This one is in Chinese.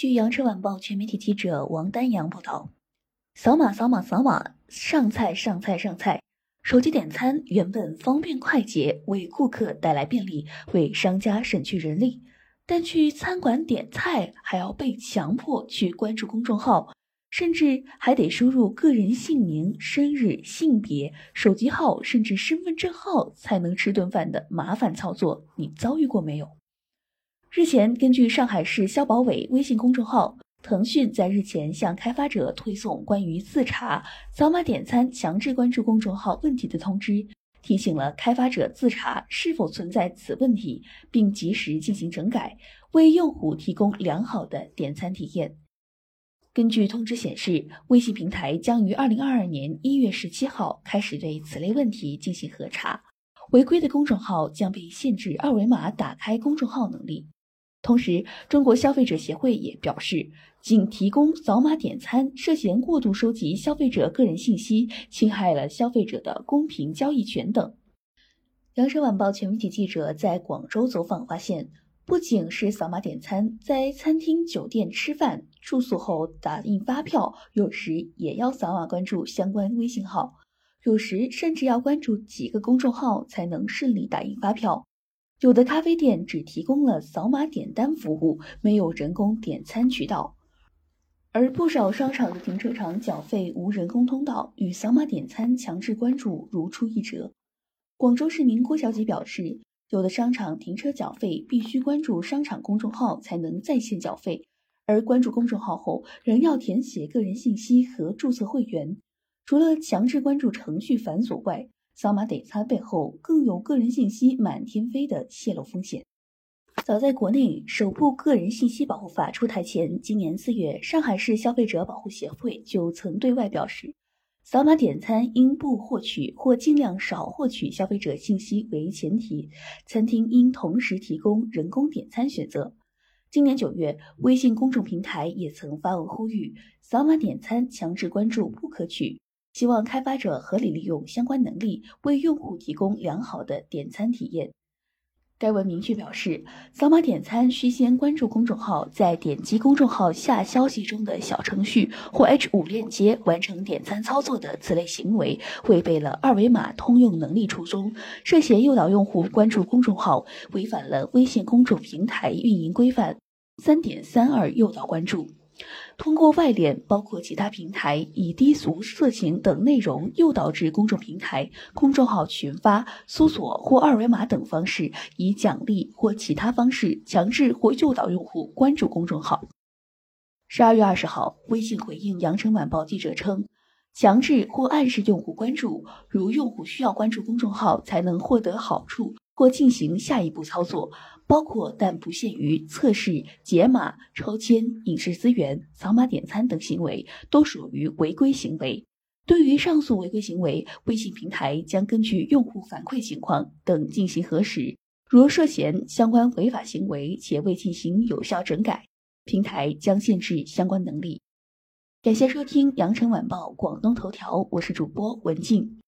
据羊城晚报全媒体记者王丹阳报道，扫码扫码扫码，上菜上菜上菜。手机点餐原本方便快捷，为顾客带来便利，为商家省去人力。但去餐馆点菜还要被强迫去关注公众号，甚至还得输入个人姓名、生日、性别、手机号，甚至身份证号才能吃顿饭的麻烦操作，你遭遇过没有？日前，根据上海市消保委微信公众号，腾讯在日前向开发者推送关于自查扫码点餐强制关注公众号问题的通知，提醒了开发者自查是否存在此问题，并及时进行整改，为用户提供良好的点餐体验。根据通知显示，微信平台将于二零二二年一月十七号开始对此类问题进行核查，违规的公众号将被限制二维码打开公众号能力。同时，中国消费者协会也表示，仅提供扫码点餐涉嫌过度收集消费者个人信息，侵害了消费者的公平交易权等。羊城晚报全媒体记者在广州走访发现，不仅是扫码点餐，在餐厅、酒店吃饭、住宿后打印发票，有时也要扫码关注相关微信号，有时甚至要关注几个公众号才能顺利打印发票。有的咖啡店只提供了扫码点单服务，没有人工点餐渠道，而不少商场的停车场缴费无人工通道，与扫码点餐强制关注如出一辙。广州市民郭小姐表示，有的商场停车缴费必须关注商场公众号才能在线缴费，而关注公众号后仍要填写个人信息和注册会员，除了强制关注程序繁琐外，扫码点餐背后更有个人信息满天飞的泄露风险。早在国内首部个人信息保护法出台前，今年四月，上海市消费者保护协会就曾对外表示，扫码点餐应不获取或尽量少获取消费者信息为前提，餐厅应同时提供人工点餐选择。今年九月，微信公众平台也曾发文呼吁，扫码点餐强制关注不可取。希望开发者合理利用相关能力，为用户提供良好的点餐体验。该文明确表示，扫码点餐需先关注公众号，再点击公众号下消息中的小程序或 H 五链接完成点餐操作的此类行为，违背了二维码通用能力初衷，涉嫌诱导用户关注公众号，违反了微信公众平台运营规范三点三二诱导关注。通过外链，包括其他平台，以低俗、色情等内容诱导至公众平台、公众号群发、搜索或二维码等方式，以奖励或其他方式强制或诱导用户关注公众号。十二月二十号，微信回应羊城晚报记者称，强制或暗示用户关注，如用户需要关注公众号才能获得好处。或进行下一步操作，包括但不限于测试、解码、抽签、影视资源、扫码点餐等行为，都属于违规行为。对于上述违规行为，微信平台将根据用户反馈情况等进行核实。如涉嫌相关违法行为且未进行有效整改，平台将限制相关能力。感谢收听羊城晚报广东头条，我是主播文静。